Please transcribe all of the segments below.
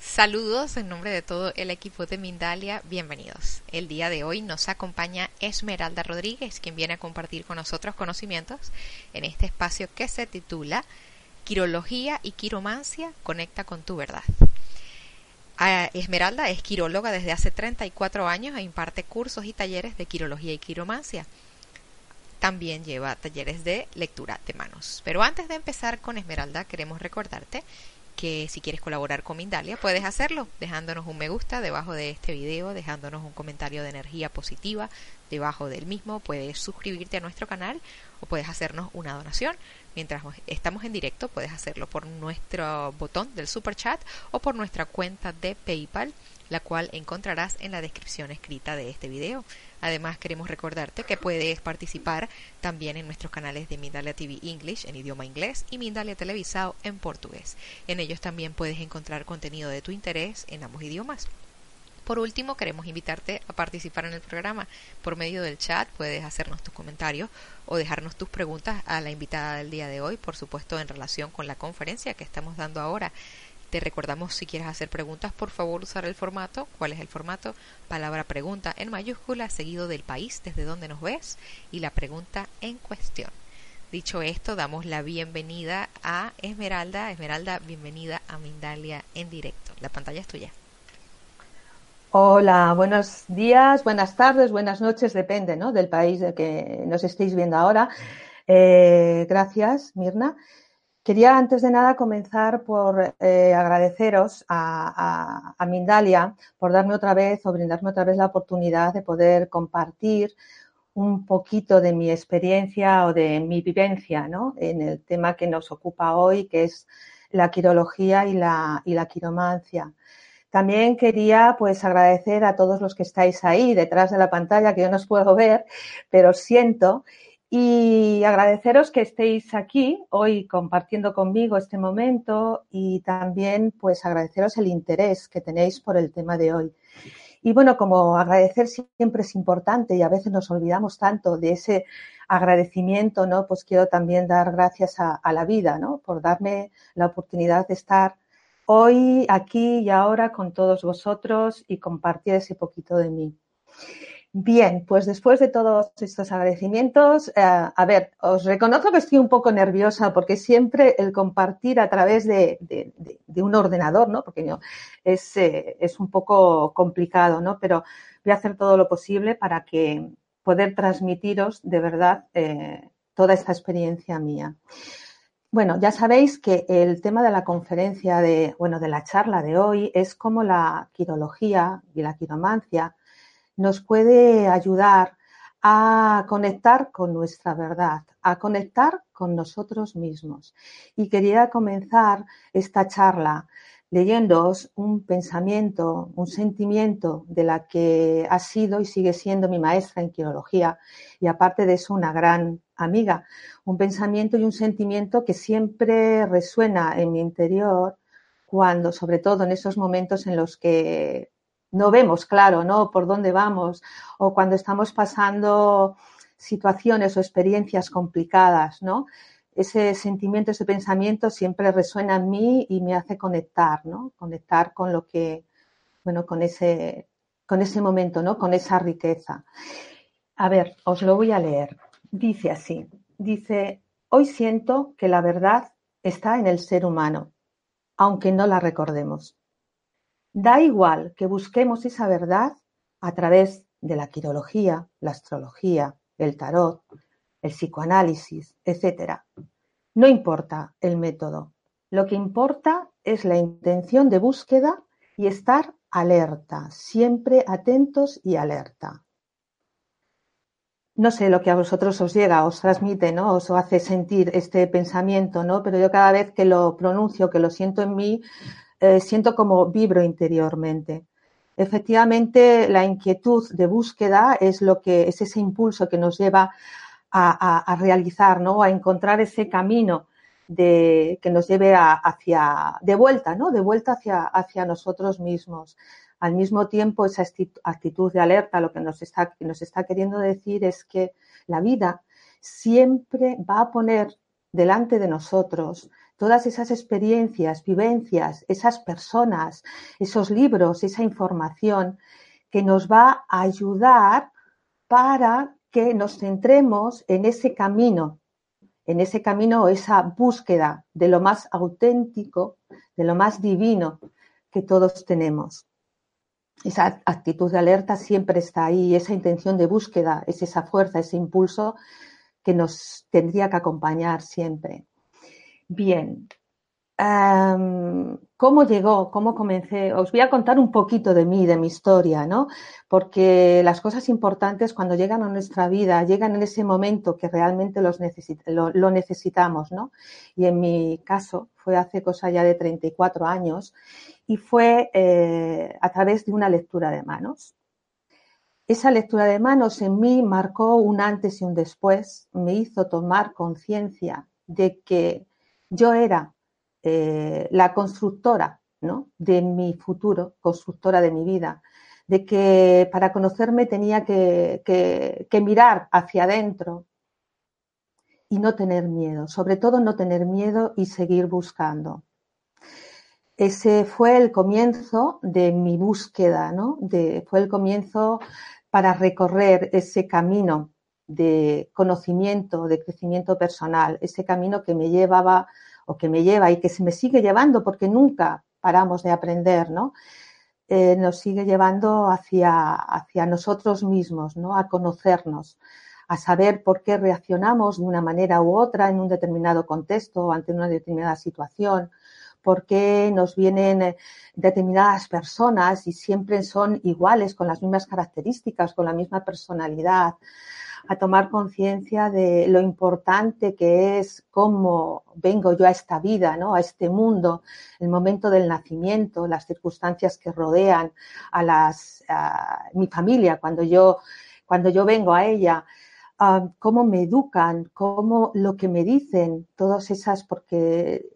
Saludos en nombre de todo el equipo de Mindalia, bienvenidos. El día de hoy nos acompaña Esmeralda Rodríguez, quien viene a compartir con nosotros conocimientos en este espacio que se titula Quirología y Quiromancia, conecta con tu verdad. Ah, Esmeralda es quiróloga desde hace 34 años e imparte cursos y talleres de quirología y quiromancia. También lleva talleres de lectura de manos. Pero antes de empezar con Esmeralda, queremos recordarte que si quieres colaborar con Mindalia puedes hacerlo dejándonos un me gusta debajo de este video, dejándonos un comentario de energía positiva debajo del mismo, puedes suscribirte a nuestro canal o puedes hacernos una donación. Mientras estamos en directo puedes hacerlo por nuestro botón del super chat o por nuestra cuenta de PayPal, la cual encontrarás en la descripción escrita de este video. Además, queremos recordarte que puedes participar también en nuestros canales de Mindalia TV English en idioma inglés y Mindalia Televisado en portugués. En ellos también puedes encontrar contenido de tu interés en ambos idiomas. Por último, queremos invitarte a participar en el programa. Por medio del chat puedes hacernos tus comentarios o dejarnos tus preguntas a la invitada del día de hoy, por supuesto en relación con la conferencia que estamos dando ahora. Te recordamos si quieres hacer preguntas, por favor usar el formato. ¿Cuál es el formato? Palabra pregunta en mayúscula, seguido del país desde donde nos ves y la pregunta en cuestión. Dicho esto, damos la bienvenida a Esmeralda. Esmeralda, bienvenida a Mindalia en directo. La pantalla es tuya. Hola, buenos días, buenas tardes, buenas noches, depende ¿no? del país del que nos estéis viendo ahora. Eh, gracias, Mirna. Quería antes de nada comenzar por eh, agradeceros a, Mindalia por darme otra vez o brindarme otra vez la oportunidad de poder compartir un poquito de mi experiencia o de mi vivencia ¿no? en el tema que nos ocupa hoy, que es la quirología y la, quiromancia. También quería pues agradecer a todos los que estáis ahí detrás de la pantalla, que yo no os puedo ver, pero siento y agradeceros que estéis aquí hoy compartiendo conmigo este momento y también pues agradeceros el interés que tenéis por el tema de hoy. Y bueno, como agradecer siempre es importante y a veces nos olvidamos tanto de ese agradecimiento, ¿no? Pues quiero también dar gracias a, a la vida, ¿no? Por darme la oportunidad de estar hoy, aquí y ahora con todos vosotros y compartir ese poquito de mí. Bien, pues después de todos estos agradecimientos, eh, a ver, os reconozco que estoy un poco nerviosa porque siempre el compartir a través de, un ordenador, ¿no? Porque es, eh, es, un poco complicado, ¿no? Pero voy a hacer todo lo posible para que poder transmitiros de verdad eh, toda esta experiencia mía. Bueno, ya sabéis que el tema de la conferencia de, bueno, de la charla de hoy es como la quirología y la quiromancia nos puede ayudar a conectar con nuestra verdad, a conectar con nosotros mismos. Y quería comenzar esta charla leyéndoos un pensamiento, un sentimiento de la que ha sido y sigue siendo mi maestra en quirología y aparte de eso una gran amiga. Un pensamiento y un sentimiento que siempre resuena en mi interior cuando, sobre todo en esos momentos en los que no vemos claro, ¿no? Por dónde vamos o cuando estamos pasando situaciones o experiencias complicadas, ¿no? Ese sentimiento, ese pensamiento siempre resuena en mí y me hace conectar, ¿no? Conectar con lo que, bueno, con ese, con ese momento, ¿no? Con esa riqueza. A ver, os lo voy a leer. Dice así, dice, hoy siento que la verdad está en el ser humano, aunque no la recordemos. Da igual que busquemos esa verdad a través de la quirología, la astrología, el tarot, el psicoanálisis, etc. No importa el método. Lo que importa es la intención de búsqueda y estar alerta, siempre atentos y alerta. No sé lo que a vosotros os llega, os transmite, ¿no? Os hace sentir este pensamiento, ¿no? Pero yo cada vez que lo pronuncio, que lo siento en mí, eh, siento como vibro interiormente. Efectivamente, la inquietud de búsqueda es lo que es ese impulso que nos lleva a, realizar, ¿no? A encontrar ese camino de, que nos lleve hacia, de vuelta, ¿no? De vuelta hacia, hacia nosotros mismos. Al mismo tiempo, esa actitud de alerta lo que nos está, nos está queriendo decir es que la vida siempre va a poner delante de nosotros todas esas experiencias, vivencias, esas personas, esos libros, esa información que nos va a ayudar para que nos centremos en ese camino, en ese camino o esa búsqueda de lo más auténtico, de lo más divino que todos tenemos. Esa actitud de alerta siempre está ahí, esa intención de búsqueda, es esa fuerza, ese impulso que nos tendría que acompañar siempre. Bien. ¿Cómo llegó? ¿Cómo comencé? Os voy a contar un poquito de mí, de mi historia, ¿no? Porque las cosas importantes cuando llegan a nuestra vida, llegan en ese momento que realmente los lo, necesitamos, ¿no? Y en mi caso fue hace cosa ya de 34 años y fue eh, a través de una lectura de manos. Esa lectura de manos en mí marcó un antes y un después, me hizo tomar conciencia de que yo era eh, la constructora de mi futuro, constructora de mi vida, de que para conocerme tenía que, que mirar hacia adentro y no tener miedo, sobre todo no tener miedo y seguir buscando. Ese fue el comienzo de mi búsqueda, ¿no? De, fue el comienzo para recorrer ese camino de conocimiento, de crecimiento personal, ese camino que me llevaba o que me lleva y que se me sigue llevando porque nunca paramos de aprender, ¿no? Eh, nos sigue llevando hacia, hacia nosotros mismos, ¿no? A conocernos, a saber por qué reaccionamos de una manera u otra en un determinado contexto o ante una determinada situación, por qué nos vienen eh, determinadas personas y siempre son iguales, con las mismas características, con la misma personalidad, a tomar conciencia de lo importante que es cómo vengo yo a esta vida, ¿no? a este mundo, el momento del nacimiento, las circunstancias que rodean a, las, mi familia cuando yo, cuando yo vengo a ella. cómo me educan, cómo lo que me dicen, todas esas, porque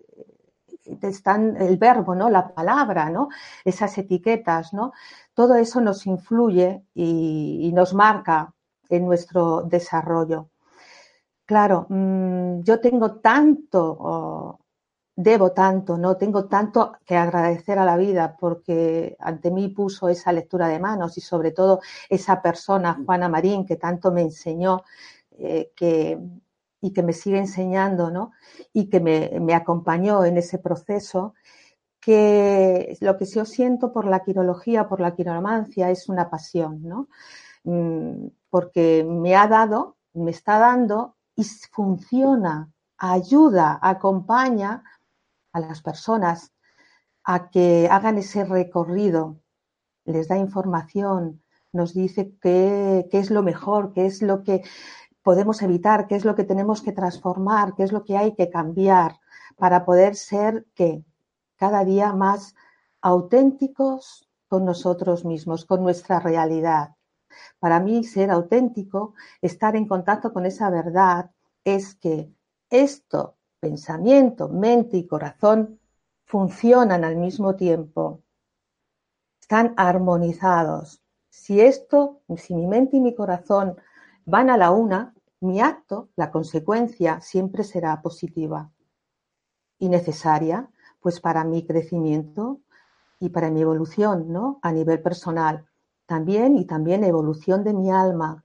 están el verbo, ¿no? La palabra, ¿no? Esas etiquetas, ¿no? Todo eso nos influye y nos marca en nuestro desarrollo. Claro, mm, yo tengo tanto, debo tanto, ¿no? Tengo tanto que agradecer a la vida porque ante mí puso esa lectura de manos y sobre todo esa persona, Juana Marín, que tanto me enseñó eh, que, y que me sigue enseñando, ¿no? Y que me, acompañó en ese proceso que lo que yo siento por la quirología, por la quiromancia, es una pasión, ¿no? Porque me ha dado, me está dando y funciona, ayuda, acompaña a las personas a que hagan ese recorrido, les da información, nos dice qué, qué, es lo mejor, qué es lo que podemos evitar, qué es lo que tenemos que transformar, qué es lo que hay que cambiar para poder ser que cada día más auténticos con nosotros mismos, con nuestra realidad. Para mí, ser auténtico, estar en contacto con esa verdad, es que esto, pensamiento, mente y corazón, funcionan al mismo tiempo. Están armonizados. Si esto, si mi mente y mi corazón van a la una, mi acto, la consecuencia, siempre será positiva y necesaria, pues para mi crecimiento y para mi evolución, ¿no? A nivel personal también y también evolución de mi alma.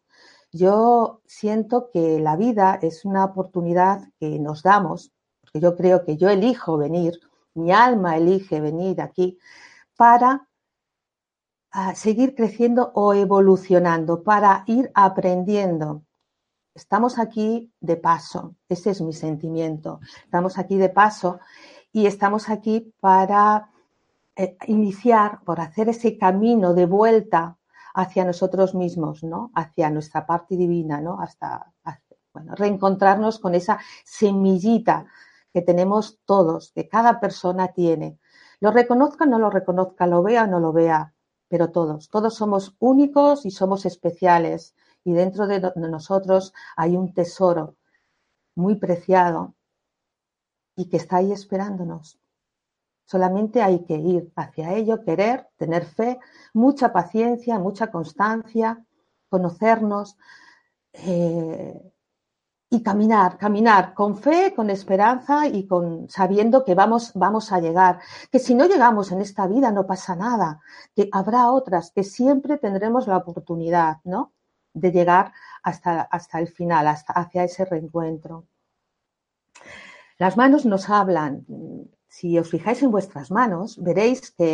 Yo siento que la vida es una oportunidad que nos damos, porque yo creo que yo elijo venir, mi alma elige venir aquí para ah, seguir creciendo o evolucionando, para ir aprendiendo. Estamos aquí de paso, ese es mi sentimiento. Estamos aquí de paso y estamos aquí para iniciar, por hacer ese camino de vuelta hacia nosotros mismos, ¿no? Hacia nuestra parte divina, ¿no? Hasta, bueno, reencontrarnos con esa semillita que tenemos todos, que cada persona tiene. Lo reconozca o no lo reconozca, lo vea o no lo vea, pero todos, todos somos únicos y somos especiales. Y dentro de nosotros hay un tesoro muy preciado y que está ahí esperándonos. Solamente hay que ir hacia ello, querer, tener fe, mucha paciencia, mucha constancia, conocernos eh, y caminar, caminar con fe, con esperanza y con sabiendo que vamos, vamos a llegar. Que si no llegamos en esta vida no pasa nada, que habrá otras, que siempre tendremos la oportunidad, ¿no? De llegar hasta, hasta el final, hasta hacia ese reencuentro. Las manos nos hablan. Si os fijáis en vuestras manos, veréis que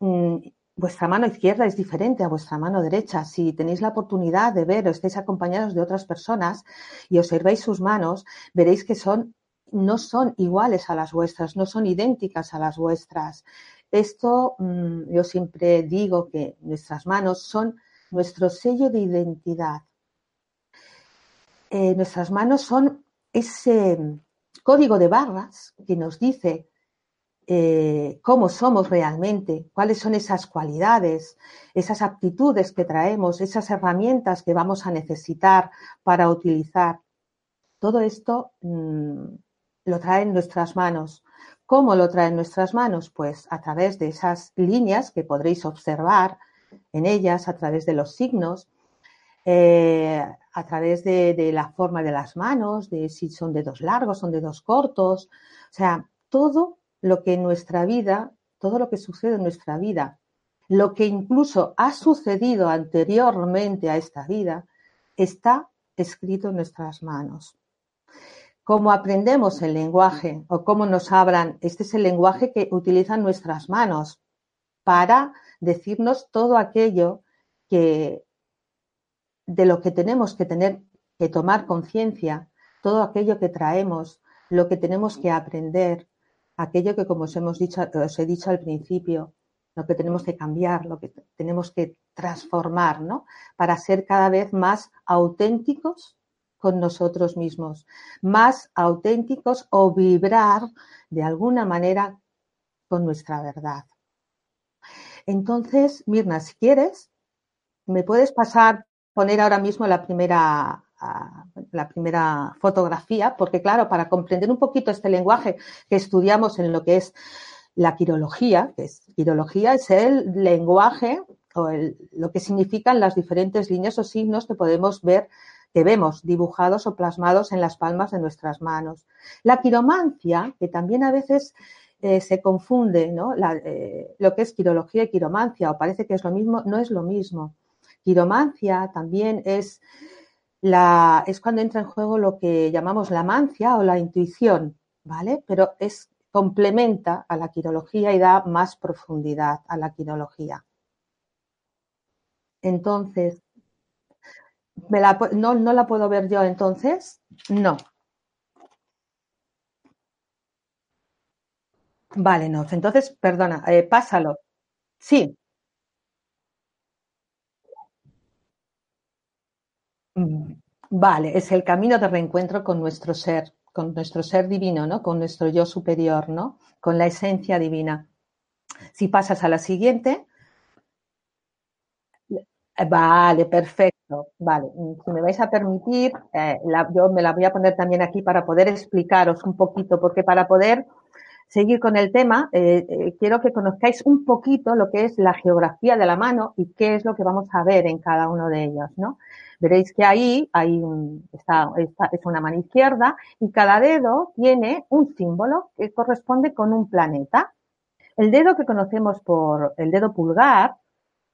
mm, vuestra mano izquierda es diferente a vuestra mano derecha. Si tenéis la oportunidad de ver o estáis acompañados de otras personas y observéis sus manos, veréis que son, no son iguales a las vuestras, no son idénticas a las vuestras. Esto mm, yo siempre digo que nuestras manos son nuestro sello de identidad. Eh, nuestras manos son ese código de barras que nos dice eh, cómo somos realmente, cuáles son esas cualidades, esas aptitudes que traemos, esas herramientas que vamos a necesitar para utilizar. Todo esto mm, lo traen nuestras manos. ¿Cómo lo traen nuestras manos? Pues a través de esas líneas que podréis observar en ellas, a través de los signos, eh, a través de, la forma de las manos, de si son dedos largos, son dedos cortos, o sea, todo lo que en nuestra vida, todo lo que sucede en nuestra vida, lo que incluso ha sucedido anteriormente a esta vida, está escrito en nuestras manos. Cómo aprendemos el lenguaje o cómo nos hablan, este es el lenguaje que utilizan nuestras manos para decirnos todo aquello que de lo que tenemos que tener que tomar conciencia, todo aquello que traemos, lo que tenemos que aprender, aquello que, como os hemos dicho, os he dicho al principio, lo que tenemos que cambiar, lo que tenemos que transformar, ¿no? Para ser cada vez más auténticos con nosotros mismos, más auténticos o vibrar de alguna manera con nuestra verdad. Entonces, Mirna, si quieres, me puedes pasar poner ahora mismo la primera, la primera fotografía, porque claro, para comprender un poquito este lenguaje que estudiamos en lo que es la quirología, que es quirología es el lenguaje o lo que significan las diferentes líneas o signos que podemos ver, que vemos dibujados o plasmados en las palmas de nuestras manos. La quiromancia, que también a veces eh, se confunde, ¿no? Eh, lo que es quirología y quiromancia, o parece que es lo mismo, no es lo mismo. Quiromancia también es, la, es cuando entra en juego lo que llamamos la mancia o la intuición, ¿vale? Pero es complementa a la quirología y da más profundidad a la quirología. Entonces, no, la puedo ver yo entonces? No. Vale, no. Entonces, perdona, eh, pásalo. Sí, Mm, vale, es el camino de reencuentro con nuestro ser, con nuestro ser divino, ¿no? Con nuestro yo superior, ¿no? Con la esencia divina. Si pasas a la siguiente. Vale, perfecto. Vale, si me vais a permitir, eh, yo me la voy a poner también aquí para poder explicaros un poquito, porque para poder seguir con el tema, eh, eh, quiero que conozcáis un poquito lo que es la geografía de la mano y qué es lo que vamos a ver en cada uno de ellos, ¿no? Veréis que ahí hay un, está, es una mano izquierda y cada dedo tiene un símbolo que corresponde con un planeta. El dedo que conocemos por el dedo pulgar,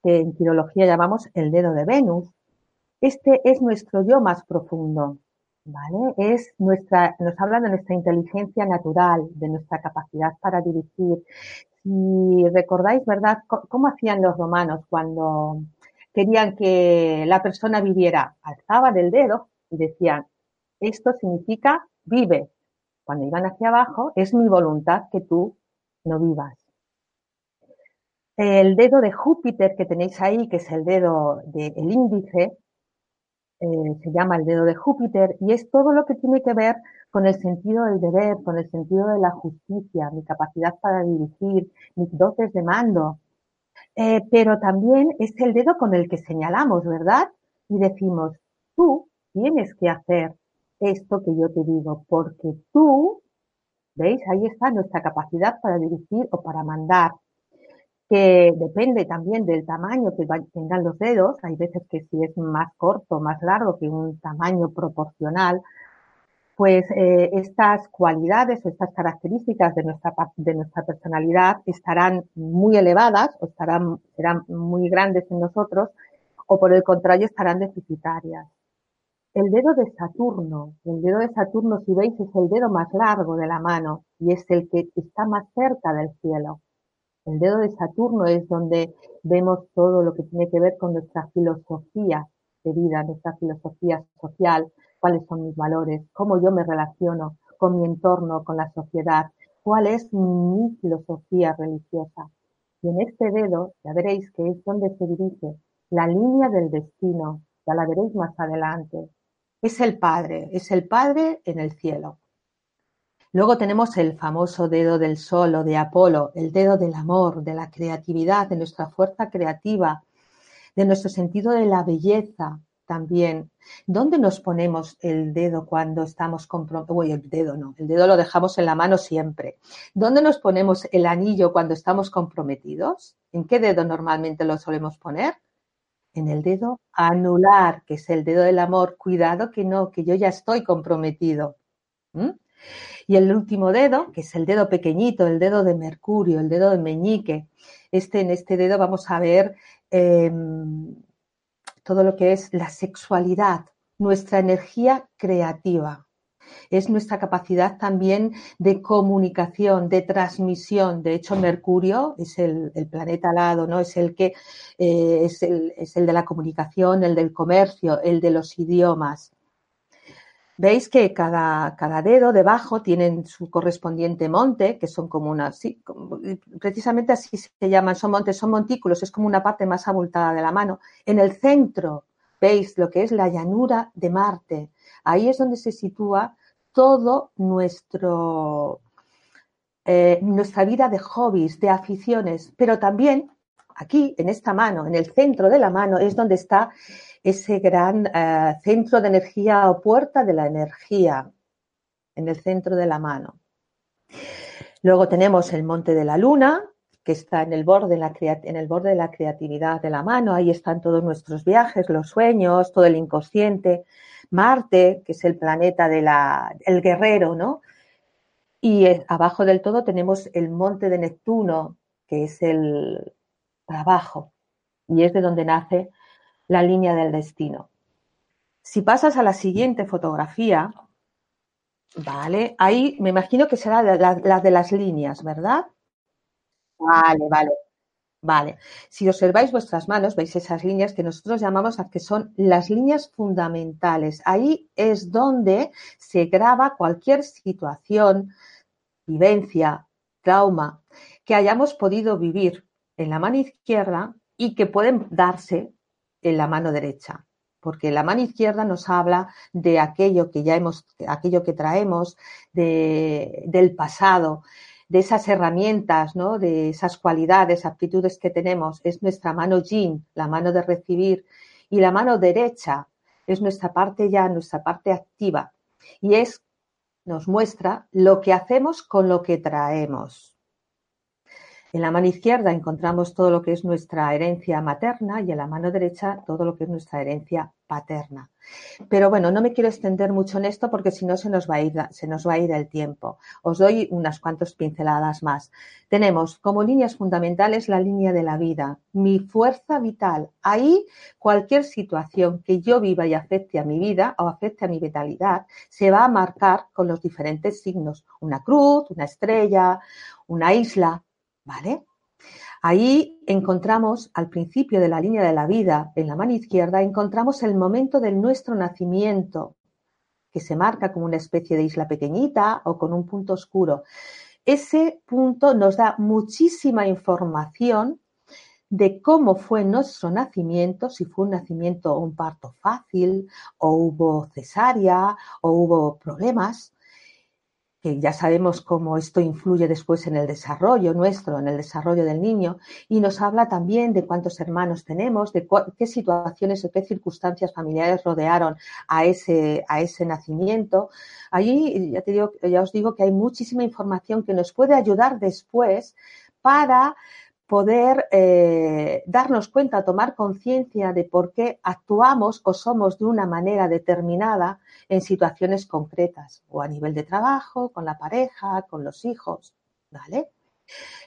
que en quirología llamamos el dedo de Venus, este es nuestro yo más profundo, ¿vale? Es nuestra, nos habla de nuestra inteligencia natural, de nuestra capacidad para dirigir. Si recordáis, ¿verdad?, cómo hacían los romanos cuando querían que la persona viviera, alzaban el dedo y decían, esto significa vive. cuando iban hacia abajo, es mi voluntad que tú no vivas. El dedo de Júpiter que tenéis ahí, que es el dedo del índice, eh, se llama el dedo de Júpiter y es todo lo que tiene que ver con el sentido del deber, con el sentido de la justicia, mi capacidad para dirigir, mis dotes de mando. Eh, pero también es el dedo con el que señalamos, ¿verdad? Y decimos, tú tienes que hacer esto que yo te digo, porque tú, ¿veis? Ahí está nuestra capacidad para dirigir o para mandar depende también del tamaño que tengan los dedos. Hay veces que si es más corto, más largo que un tamaño proporcional, pues eh, estas cualidades o estas características de nuestra, de nuestra personalidad estarán muy elevadas o estarán, serán muy grandes en nosotros o por el contrario estarán deficitarias. El dedo de Saturno, el dedo de Saturno si veis es el dedo más largo de la mano y es el que está más cerca del cielo. El dedo de Saturno es donde vemos todo lo que tiene que ver con nuestra filosofía de vida, nuestra filosofía social, cuáles son mis valores, cómo yo me relaciono con mi entorno, con la sociedad, cuál es mi filosofía religiosa. Y en este dedo ya veréis que es donde se dirige la línea del destino, ya la veréis más adelante. Es el Padre, es el Padre en el cielo. Luego tenemos el famoso dedo del sol o de Apolo, el dedo del amor, de la creatividad, de nuestra fuerza creativa, de nuestro sentido de la belleza también. ¿Dónde nos ponemos el dedo cuando estamos comprometidos? El dedo no, el dedo lo dejamos en la mano siempre. ¿Dónde nos ponemos el anillo cuando estamos comprometidos? ¿En qué dedo normalmente lo solemos poner? En el dedo anular, que es el dedo del amor. Cuidado que no, que yo ya estoy comprometido. Y el último dedo, que es el dedo pequeñito, el dedo de Mercurio, el dedo de Meñique. Este, en este dedo vamos a ver em, todo lo que es la sexualidad, nuestra energía creativa. Es nuestra capacidad también de comunicación, de transmisión. De hecho, Mercurio es el, planeta alado, ¿no? Es el que eh, es, el, es el de la comunicación, el del comercio, el de los idiomas. Veis que cada, cada dedo debajo tienen su correspondiente monte, que son como una, precisamente así se llaman, son montes, son montículos, es como una parte más abultada de la mano. En el centro veis lo que es la llanura de Marte. Ahí es donde se sitúa todo nuestro, eh, nuestra vida de hobbies, de aficiones, pero también aquí, en esta mano, en el centro de la mano, es donde está ese gran eh, centro de energía o puerta de la energía en el centro de la mano. Luego tenemos el monte de la luna, que está en el, borde en el borde de la creatividad de la mano. Ahí están todos nuestros viajes, los sueños, todo el inconsciente. Marte, que es el planeta del el guerrero, ¿no? Y abajo del todo tenemos el monte de Neptuno, que es el trabajo. Y es de donde nace la línea del destino. Si pasas a la siguiente fotografía, vale, ahí me imagino que será la, de las líneas, ¿verdad? Vale, vale. Vale. Si observáis vuestras manos, veis esas líneas que nosotros llamamos que son las líneas fundamentales. Ahí es donde se graba cualquier situación, vivencia, trauma que hayamos podido vivir en la mano izquierda y que pueden darse en la mano derecha, porque la mano izquierda nos habla de aquello que ya hemos, aquello que traemos, de, del pasado, de esas herramientas, ¿no? de esas cualidades, aptitudes que tenemos. Es nuestra mano yin, la mano de recibir, y la mano derecha es nuestra parte ya, nuestra parte activa. Y es, nos muestra lo que hacemos con lo que traemos. En la mano izquierda encontramos todo lo que es nuestra herencia materna y en la mano derecha todo lo que es nuestra herencia paterna. Pero bueno, no me quiero extender mucho en esto porque si no se nos va a ir, se nos va el tiempo. Os doy unas cuantas pinceladas más. Tenemos como líneas fundamentales la línea de la vida, mi fuerza vital. Ahí cualquier situación que yo viva y afecte a mi vida o afecte a mi vitalidad se va a marcar con los diferentes signos. Una cruz, una estrella, una isla, ¿Vale? Ahí encontramos al principio de la línea de la vida, en la mano izquierda, encontramos el momento de nuestro nacimiento, que se marca como una especie de isla pequeñita o con un punto oscuro. Ese punto nos da muchísima información de cómo fue nuestro nacimiento, si fue un nacimiento o un parto fácil, o hubo cesárea, o hubo problemas, que ya sabemos cómo esto influye después en el desarrollo nuestro, en el desarrollo del niño, y nos habla también de cuántos hermanos tenemos, de qué situaciones o qué circunstancias familiares rodearon a ese, a ese nacimiento. Allí ya, te digo, ya os digo que hay muchísima información que nos puede ayudar después para poder eh, darnos cuenta, tomar conciencia de por qué actuamos o somos de una manera determinada en situaciones concretas o a nivel de trabajo, con la pareja, con los hijos. ¿Vale?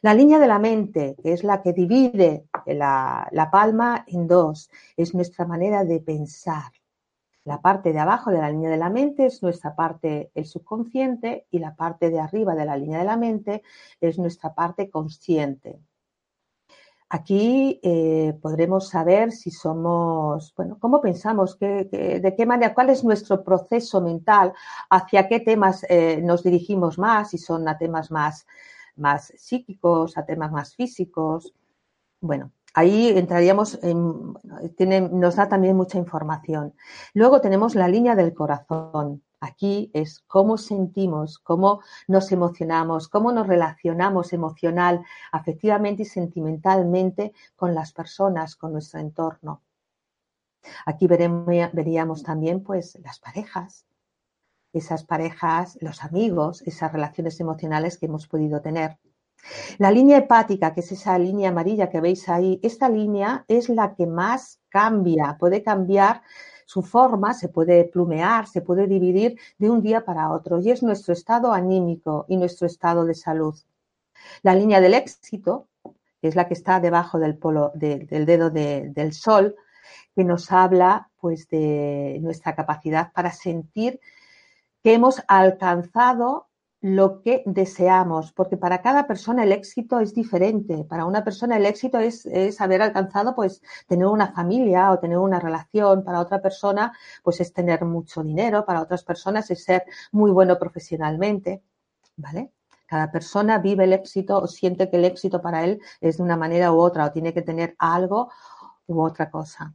La línea de la mente, que es la que divide la, la palma en dos, es nuestra manera de pensar. La parte de abajo de la línea de la mente es nuestra parte, el subconsciente, y la parte de arriba de la línea de la mente es nuestra parte consciente. Aquí eh, podremos saber si somos, bueno, cómo pensamos, de qué manera, cuál es nuestro proceso mental, hacia qué temas eh, nos dirigimos más, si son a temas más, más psíquicos, a temas más físicos. Bueno, ahí entraríamos en, nos da también mucha información. Luego tenemos la línea del corazón. Aquí es cómo sentimos, cómo nos emocionamos, cómo nos relacionamos emocional, afectivamente y sentimentalmente con las personas, con nuestro entorno. Aquí veríamos también pues las parejas, esas parejas, los amigos, esas relaciones emocionales que hemos podido tener. La línea hepática, que es esa línea amarilla que veis ahí, esta línea es la que más cambia, puede cambiar su forma se puede plumear, se puede dividir de un día para otro y es nuestro estado anímico y nuestro estado de salud. La línea del éxito, que es la que está debajo del polo del dedo del sol, que nos habla pues de nuestra capacidad para sentir que hemos alcanzado lo que deseamos, porque para cada persona el éxito es diferente. Para una persona el éxito es, haber alcanzado, pues, tener una familia o tener una relación. Para otra persona, pues, es tener mucho dinero. Para otras personas es ser muy bueno profesionalmente, ¿vale? Cada persona vive el éxito o siente que el éxito para él es de una manera u otra o tiene que tener algo u otra cosa.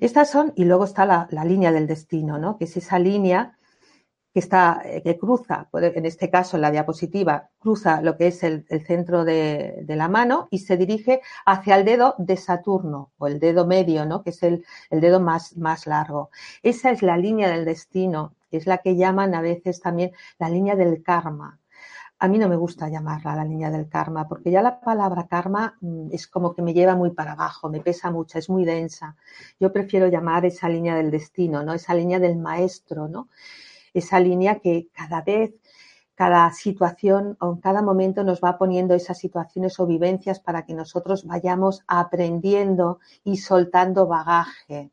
Estas son, y luego está la, la línea del destino, ¿no? Que es esa línea que está, eh, que cruza, en este caso en la diapositiva, cruza lo que es el, centro de, la mano y se dirige hacia el dedo de Saturno, o el dedo medio, ¿no? Que es el, dedo más, más largo. Esa es la línea del destino, es la que llaman a veces también la línea del karma. A mí no me gusta llamarla la línea del karma, porque ya la palabra karma mm, es como que me lleva muy para abajo, me pesa mucho, es muy densa. Yo prefiero llamar esa línea del destino, ¿no? Esa línea del maestro, ¿no? Esa línea que cada vez, cada situación o en cada momento nos va poniendo esas situaciones o vivencias para que nosotros vayamos aprendiendo y soltando bagaje.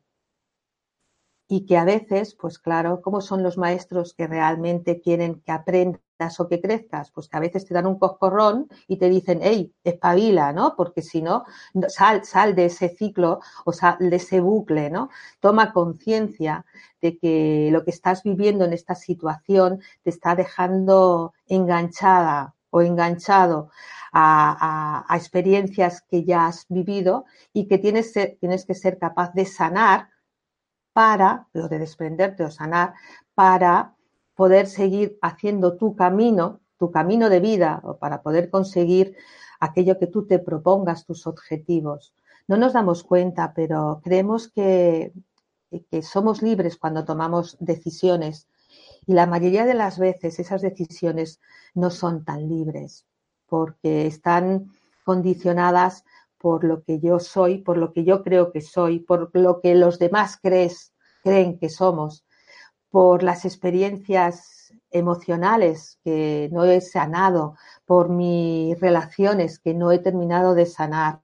Y que a veces, pues claro, como son los maestros que realmente quieren que aprendan o que crezcas, pues que a veces te dan un coscorrón y te dicen, hey, espabila, ¿no? Porque si no, sal, sal de ese ciclo o sal de ese bucle, ¿no? Toma conciencia de que lo que estás viviendo en esta situación te está dejando enganchada o enganchado a, experiencias que ya has vivido y que tienes, tienes que ser capaz de sanar para, lo de desprenderte o sanar, para poder seguir haciendo tu camino, tu camino de vida, o para poder conseguir aquello que tú te propongas, tus objetivos. No nos damos cuenta, pero creemos que, que somos libres cuando tomamos decisiones y la mayoría de las veces esas decisiones no son tan libres porque están condicionadas por lo que yo soy, por lo que yo creo que soy, por lo que los demás crees, creen que somos por las experiencias emocionales que no he sanado, por mis relaciones que no he terminado de sanar.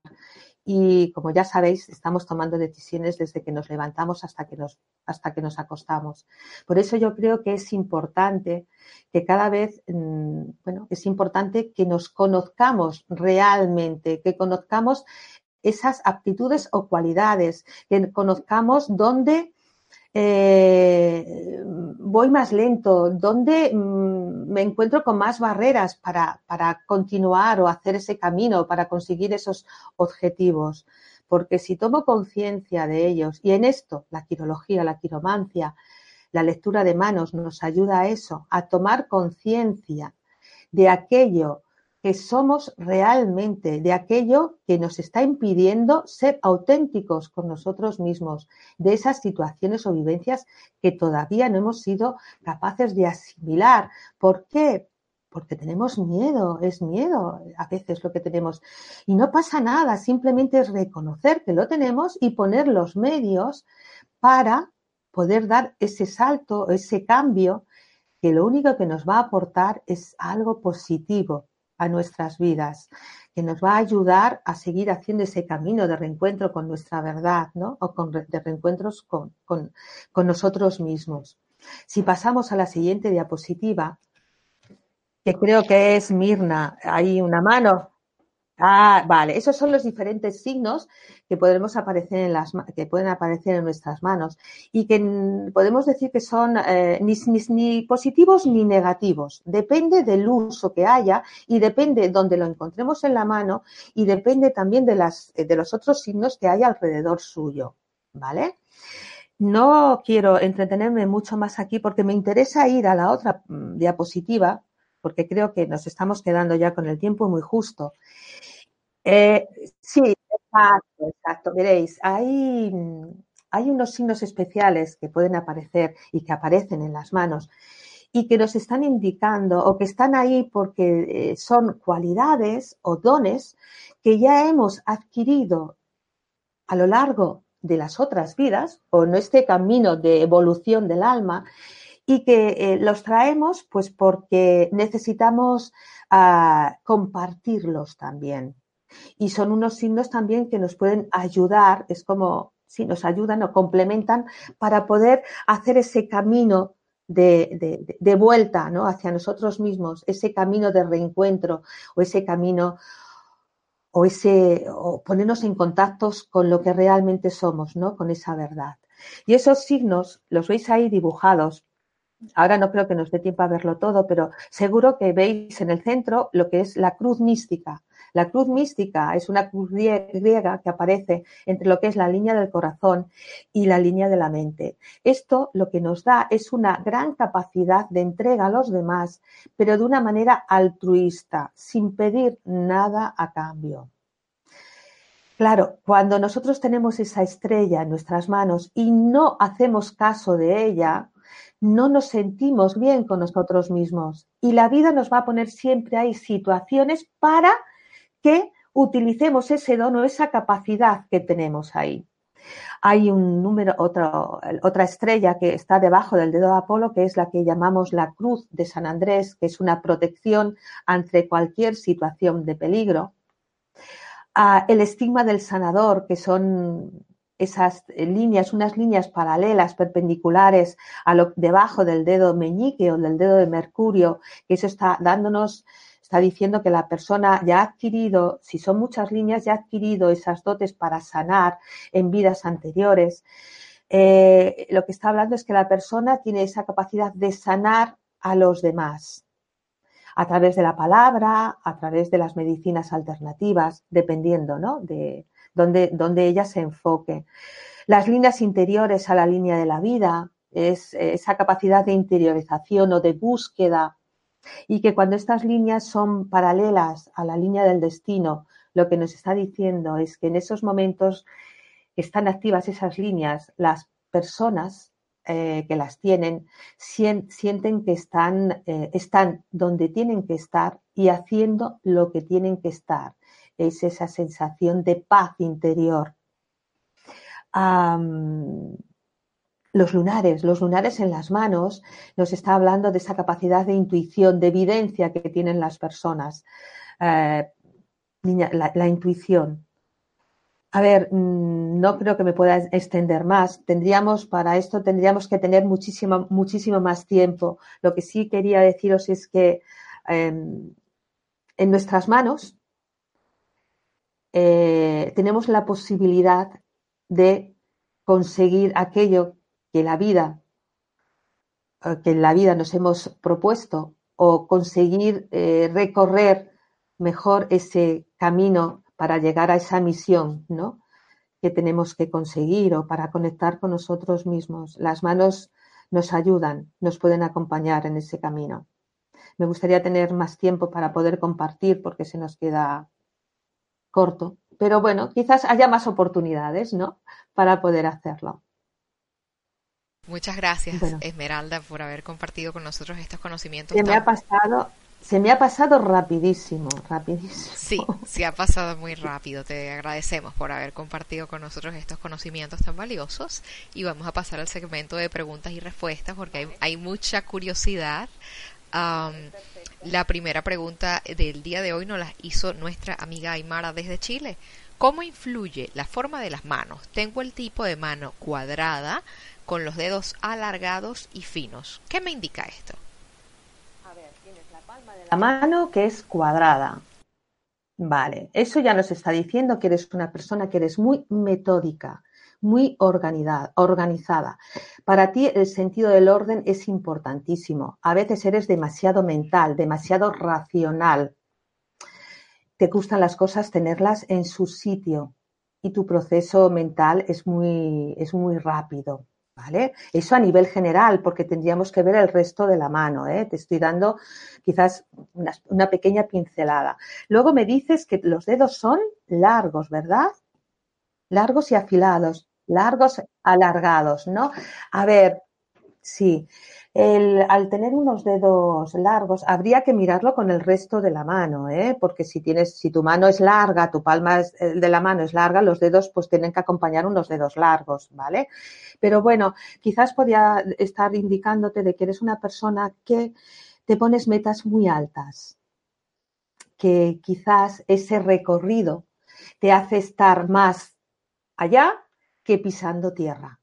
Y como ya sabéis, estamos tomando decisiones desde que nos levantamos hasta que nos, hasta que nos acostamos. Por eso yo creo que es importante que cada vez, mm, bueno, es importante que nos conozcamos realmente, que conozcamos esas aptitudes o cualidades, que conozcamos dónde eh, voy más lento, dónde mm, me encuentro con más barreras para, para continuar o hacer ese camino, para conseguir esos objetivos. Porque si tomo conciencia de ellos, y en esto la quirología, la quiromancia, la lectura de manos nos ayuda a eso, a tomar conciencia de aquello que somos realmente, de aquello que nos está impidiendo ser auténticos con nosotros mismos, de esas situaciones o vivencias que todavía no hemos sido capaces de asimilar. ¿Por qué? Porque tenemos miedo, es miedo a veces lo que tenemos. Y no pasa nada, simplemente es reconocer que lo tenemos y poner los medios para poder dar ese salto, ese cambio, que lo único que nos va a aportar es algo positivo, a nuestras vidas, que nos va a ayudar a seguir haciendo ese camino de reencuentro con nuestra verdad, ¿no? O con, de reencuentros con, con, con nosotros mismos. Si pasamos a la siguiente diapositiva, que creo que es Mirna, hay una mano. Ah, vale. Esos son los diferentes signos que podemos aparecer en las que pueden aparecer en nuestras manos y que podemos decir que son eh, ni, ni, positivos ni negativos. Depende del uso que haya y depende donde lo encontremos en la mano y depende también de las de los otros signos que hay alrededor suyo, ¿vale? No quiero entretenerme mucho más aquí porque me interesa ir a la otra mm, diapositiva porque creo que nos estamos quedando ya con el tiempo muy justo. Eh, sí, exacto, exacto. Veréis, hay, hay unos signos especiales que pueden aparecer y que aparecen en las manos y que nos están indicando o que están ahí porque eh, son cualidades o dones que ya hemos adquirido a lo largo de las otras vidas o en este camino de evolución del alma y que eh, los traemos pues porque necesitamos uh, compartirlos también. Y son unos signos también que nos pueden ayudar, es como si nos ayudan o complementan para poder hacer ese camino de, de, de, vuelta ¿no? hacia nosotros mismos, ese camino de reencuentro o ese camino o ese o ponernos en contactos con lo que realmente somos, ¿no? Con esa verdad. Y esos signos los veis ahí dibujados Ahora no creo que nos dé tiempo a verlo todo, pero seguro que veis en el centro lo que es la cruz mística. La cruz mística es una cruz griega que aparece entre lo que es la línea del corazón y la línea de la mente. Esto lo que nos da es una gran capacidad de entrega a los demás, pero de una manera altruista, sin pedir nada a cambio. Claro, cuando nosotros tenemos esa estrella en nuestras manos y no hacemos caso de ella, no nos sentimos bien con nosotros mismos y la vida nos va a poner siempre ahí situaciones para que utilicemos ese don o esa capacidad que tenemos ahí. Hay un número, otra estrella que está debajo del dedo de Apolo, que es la que llamamos la cruz de San Andrés, que es una protección ante cualquier situación de peligro. Ah, el estigma del sanador, que son esas líneas, unas líneas paralelas, perpendiculares a lo debajo del dedo meñique o del dedo de Mercurio, que eso está dándonos, está diciendo que la persona ya ha adquirido, si son muchas líneas, ya ha adquirido esas dotes para sanar en vidas anteriores. Eh, lo que está hablando es que la persona tiene esa capacidad de sanar a los demás a través de la palabra, a través de las medicinas alternativas, dependiendo ¿no? de, donde, donde ella se enfoque. Las líneas interiores a la línea de la vida es esa capacidad de interiorización o de búsqueda y que cuando estas líneas son paralelas a la línea del destino, lo que nos está diciendo es que en esos momentos están activas esas líneas, las personas eh, que las tienen sienten que están, eh, están donde tienen que estar y haciendo lo que tienen que estar es esa sensación de paz interior. los lunares, los lunares en las manos, nos está hablando de esa capacidad de intuición, de evidencia que tienen las personas. Eh, la, intuición. A ver, mm, no creo que me pueda extender más. Tendríamos, para esto tendríamos que tener muchísimo, muchísimo más tiempo. Lo que sí quería deciros es que em, en nuestras manos eh, tenemos la posibilidad de conseguir aquello que la vida, eh, que en la vida nos hemos propuesto o conseguir eh, recorrer mejor ese camino para llegar a esa misión, ¿no? que tenemos que conseguir o para conectar con nosotros mismos. Las manos nos ayudan, nos pueden acompañar en ese camino. Me gustaría tener más tiempo para poder compartir porque se nos queda corto, pero bueno, quizás haya más oportunidades, ¿no? Para poder hacerlo. Muchas gracias, Esmeralda, por haber compartido con nosotros estos conocimientos. Se me ha pasado, se me ha pasado rapidísimo, rapidísimo. Sí, se ha pasado muy rápido. Te agradecemos por haber compartido con nosotros estos conocimientos tan valiosos y vamos a pasar al segmento de preguntas y respuestas porque hay, hay mucha curiosidad. La primera pregunta del día de hoy nos la hizo nuestra amiga Aymara desde Chile. ¿Cómo influye la forma de las manos? Tengo el tipo de mano cuadrada, con los dedos alargados y finos. ¿Qué me indica esto? A ver, tienes la palma de la mano que es cuadrada. Vale, eso ya nos está diciendo que eres una persona que eres muy metódica, muy organizada. Para ti el sentido del orden es importantísimo. A veces eres demasiado mental, demasiado racional. Te gustan las cosas tenerlas en su sitio y tu proceso mental es muy, es muy rápido. ¿Vale? Eso a nivel general, porque tendríamos que ver el resto de la mano. ¿eh? Te estoy dando quizás una, pequeña pincelada. Luego me dices que los dedos son largos, ¿verdad? Largos y afilados, largos, alargados, ¿no? A ver, sí el, al tener unos dedos largos, habría que mirarlo con el resto de la mano, ¿eh? porque si tienes, si tu mano es larga, tu palma de la mano es larga, los dedos pues tienen que acompañar unos dedos largos, ¿vale? Pero bueno, quizás podría estar indicándote de que eres una persona que te pones metas muy altas, que quizás ese recorrido te hace estar más allá que pisando tierra.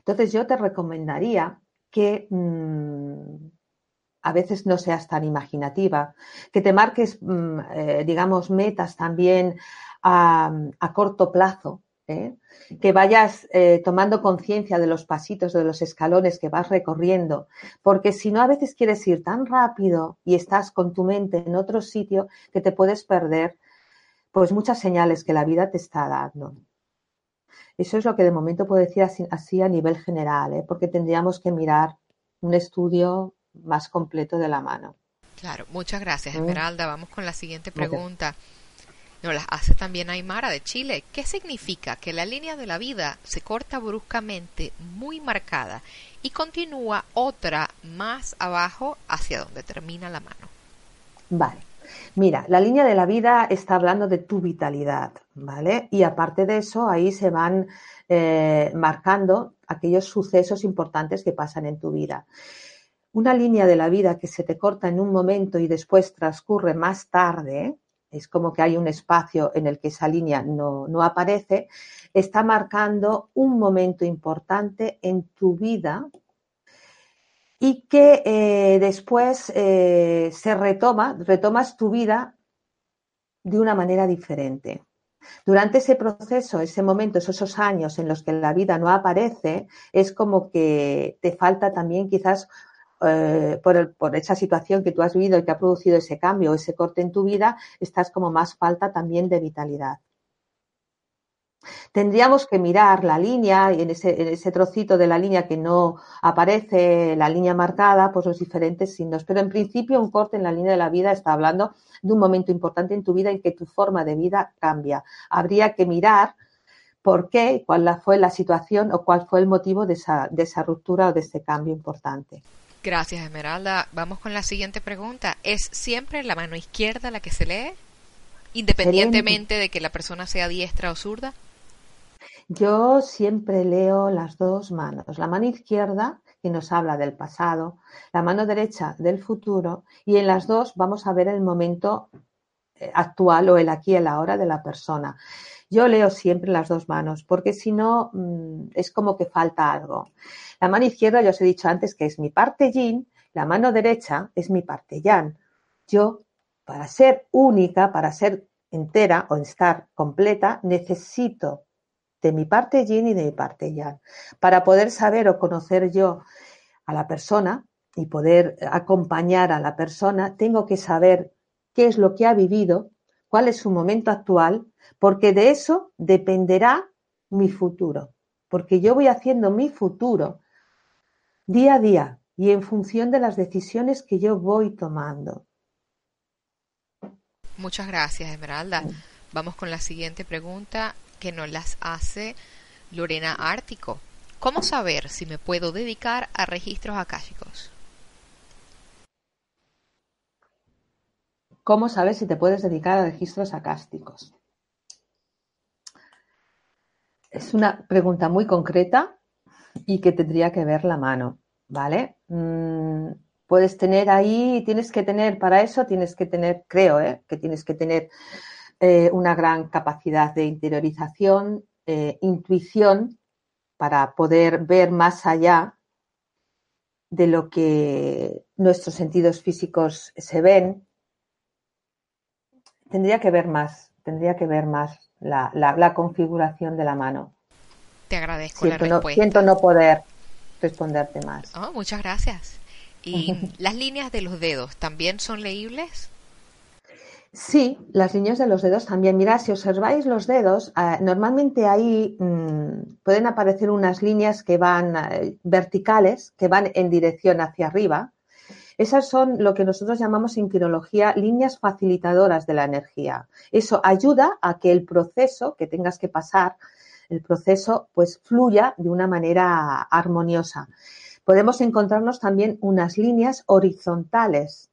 Entonces yo te recomendaría que mm, a veces no seas tan imaginativa, que te marques, mm, eh, digamos, metas también a, corto plazo, ¿eh? que vayas eh, tomando conciencia de los pasitos, de los escalones que vas recorriendo, porque si no a veces quieres ir tan rápido y estás con tu mente en otro sitio que te puedes perder pues muchas señales que la vida te está dando. Eso es lo que de momento puedo decir así, a nivel general, ¿eh? porque tendríamos que mirar un estudio más completo de la mano. Claro, muchas gracias, mm. Esmeralda. Vamos con la siguiente pregunta. Nos la hace también Aymara de Chile. ¿Qué significa que la línea de la vida se corta bruscamente, muy marcada, y continúa otra más abajo hacia donde termina la mano? Vale. Mira, la línea de la vida está hablando de tu vitalidad, ¿vale? Y aparte de eso, ahí se van eh, marcando aquellos sucesos importantes que pasan en tu vida. Una línea de la vida que se te corta en un momento y después transcurre más tarde, es como que hay un espacio en el que esa línea no, no aparece, está marcando un momento importante en tu vida y que eh, después eh, se retoma, retomas tu vida de una manera diferente. Durante ese proceso, ese momento, esos años en los que la vida no aparece, es como que te falta también quizás eh, por, por, esa situación que tú has vivido y que ha producido ese cambio, ese corte en tu vida, estás como más falta también de vitalidad. Tendríamos que mirar la línea, en ese, en ese trocito de la línea que no aparece la línea marcada, pues los diferentes signos. Pero en principio un corte en la línea de la vida está hablando de un momento importante en tu vida en que tu forma de vida cambia. Habría que mirar por qué, cuál fue la situación o cuál fue el motivo de esa, de esa ruptura o de ese cambio importante. Gracias, Esmeralda. Vamos con la siguiente pregunta. ¿Es siempre la mano izquierda la que se lee? Independientemente de que la persona sea diestra o zurda. Yo siempre leo las dos manos, la mano izquierda que nos habla del pasado, la mano derecha del futuro y en las dos vamos a ver el momento eh, actual o el aquí y el ahora de la persona. Yo leo siempre las dos manos porque si no mm, es como que falta algo. La mano izquierda, ya os he dicho antes que es mi parte yin, la mano derecha es mi parte yang. Yo, para ser única, para ser entera o estar completa, necesito de mi parte yin y de mi parte yang. Para poder saber o conocer yo a la persona y poder acompañar a la persona, tengo que saber qué es lo que ha vivido, cuál es su momento actual, porque de eso dependerá mi futuro. Porque yo voy haciendo mi futuro día a día y en función de las decisiones que yo voy tomando. Muchas gracias, Esmeralda. Vamos con la siguiente pregunta que nos las hace Lorena Ártico. ¿Cómo saber si me puedo dedicar a registros akáshicos? ¿Cómo sabes si te puedes dedicar a registros acásticos? Es una pregunta muy concreta y que tendría que ver la mano, ¿vale? Mm, puedes tener ahí, tienes que tener, para eso tienes que tener, creo, ¿eh? que tienes que tener eh, una gran capacidad de interiorización, eh, intuición, para poder ver más allá de lo que nuestros sentidos físicos se ven. Tendría que ver más, tendría que ver más la, configuración de la mano. Te agradezco la respuesta. siento no poder responderte más. Oh, muchas gracias. ¿Y las líneas de los dedos también son leíbles? Sí, las líneas de los dedos también. Mirad, si observáis los dedos, eh, normalmente ahí mm, pueden aparecer unas líneas que van eh, verticales, que van en dirección hacia arriba. Esas son lo que nosotros llamamos en quirología líneas facilitadoras de la energía. Eso ayuda a que el proceso que tengas que pasar, el proceso, pues fluya de una manera armoniosa. Podemos encontrarnos también unas líneas horizontales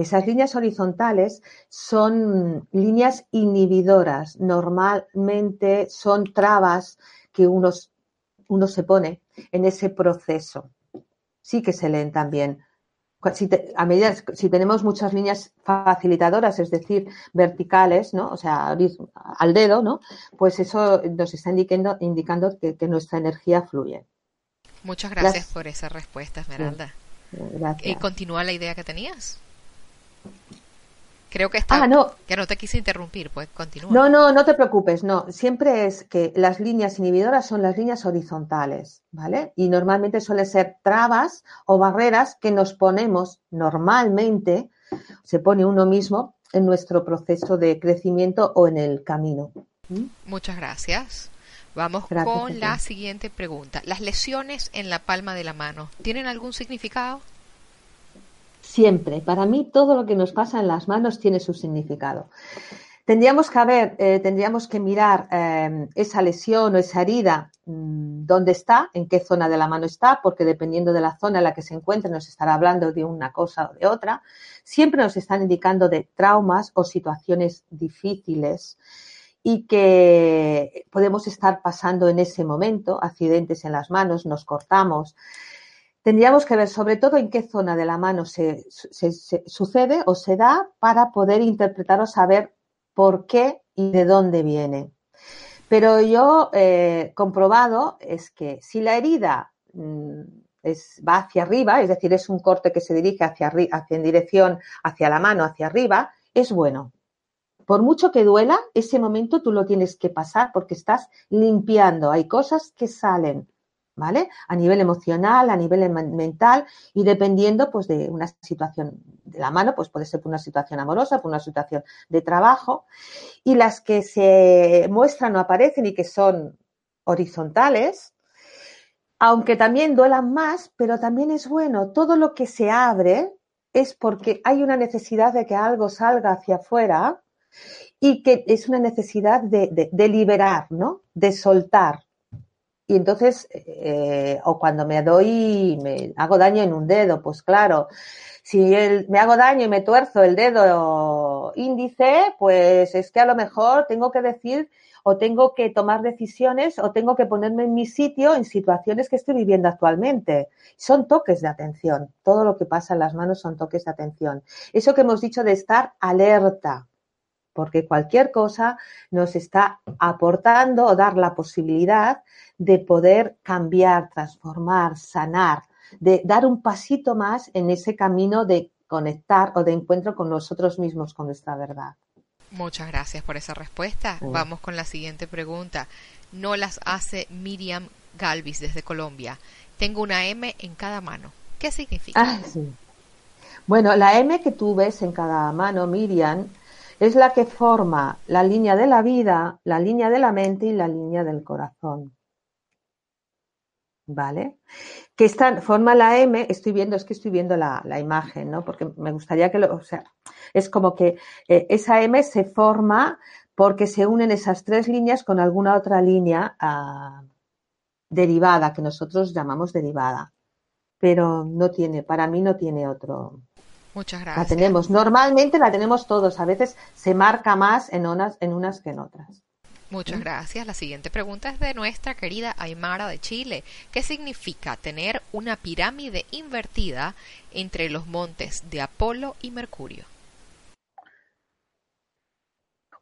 esas líneas horizontales son líneas inhibidoras, normalmente son trabas que uno, uno se pone en ese proceso. Sí que se leen también. Si, a medida, si tenemos muchas líneas facilitadoras, es decir, verticales, ¿no? O sea, al dedo, ¿no? Pues eso nos está indicando, indicando que, nuestra energía fluye. Muchas gracias por esa respuesta, Esmeralda. ¿Y continúa la idea que tenías? Creo que está. Ah, no. Que no te quise interrumpir, pues continúa. No, no, no te preocupes, no. Siempre es que las líneas inhibidoras son las líneas horizontales, ¿vale? Y normalmente suelen ser trabas o barreras que nos ponemos normalmente, se pone uno mismo en nuestro proceso de crecimiento o en el camino. ¿Mm? Muchas gracias. Vamos con la siguiente pregunta. ¿Las lesiones en la palma de la mano tienen algún significado? Siempre. Para mí todo lo que nos pasa en las manos tiene su significado. Tendríamos que ver, eh, tendríamos que mirar eh, esa lesión o esa herida, mm, dónde está, en qué zona de la mano está, porque dependiendo de la zona en la que se encuentre nos estará hablando de una cosa o de otra. Siempre nos están indicando de traumas o situaciones difíciles y que podemos estar pasando en ese momento, accidentes en las manos, nos cortamos, Tendríamos que ver sobre todo en qué zona de la mano se, sucede o se da para poder interpretar o saber por qué y de dónde viene. Pero yo eh, comprobado es que si la herida mm, va hacia arriba, es decir, es un corte que se dirige hacia en dirección hacia la mano, hacia arriba, es bueno. Por mucho que duela, ese momento tú lo tienes que pasar porque estás limpiando. Hay cosas que salen ¿vale? A nivel emocional, a nivel mental y dependiendo pues de una situación de la mano, pues puede ser por una situación amorosa, por una situación de trabajo y las que se muestran o aparecen y que son horizontales, aunque también duelan más, pero también es bueno, todo lo que se abre es porque hay una necesidad de que algo salga hacia afuera y que es una necesidad de, de liberar, ¿no? De soltar. Y entonces, eh, o cuando me doy, me hago daño en un dedo, pues claro, si me hago daño y me tuerzo el dedo índice, pues es que a lo mejor tengo que decir o tengo que tomar decisiones o tengo que ponerme en mi sitio en situaciones que estoy viviendo actualmente. Son toques de atención. Todo lo que pasa en las manos son toques de atención. Eso que hemos dicho de estar alerta, porque cualquier cosa nos está aportando o dar la posibilidad de poder cambiar, transformar, sanar, de dar un pasito más en ese camino de conectar o de encuentro con nosotros mismos, con nuestra verdad. Muchas gracias por esa respuesta. Vamos con la siguiente pregunta. No las hace Miriam Galvis desde Colombia. Tengo una M en cada mano. ¿Qué significa? Ah, sí. Bueno, la M que tú ves en cada mano, Miriam, es la que forma la línea de la vida, la línea de la mente y la línea del corazón. ¿Vale? Que están, forma la M, estoy viendo, es que estoy viendo la, imagen, ¿no? Porque me gustaría que lo, o sea, es como que eh, esa M se forma porque se unen esas tres líneas con alguna otra línea ah, derivada, que nosotros llamamos derivada. Pero no tiene, para mí no tiene otro, Muchas gracias. La tenemos, normalmente la tenemos todos, a veces se marca más en unas, en unas que en otras. Muchas gracias. La siguiente pregunta es de nuestra querida Aymara de Chile. ¿Qué significa tener una pirámide invertida entre los montes de Apolo y Mercurio?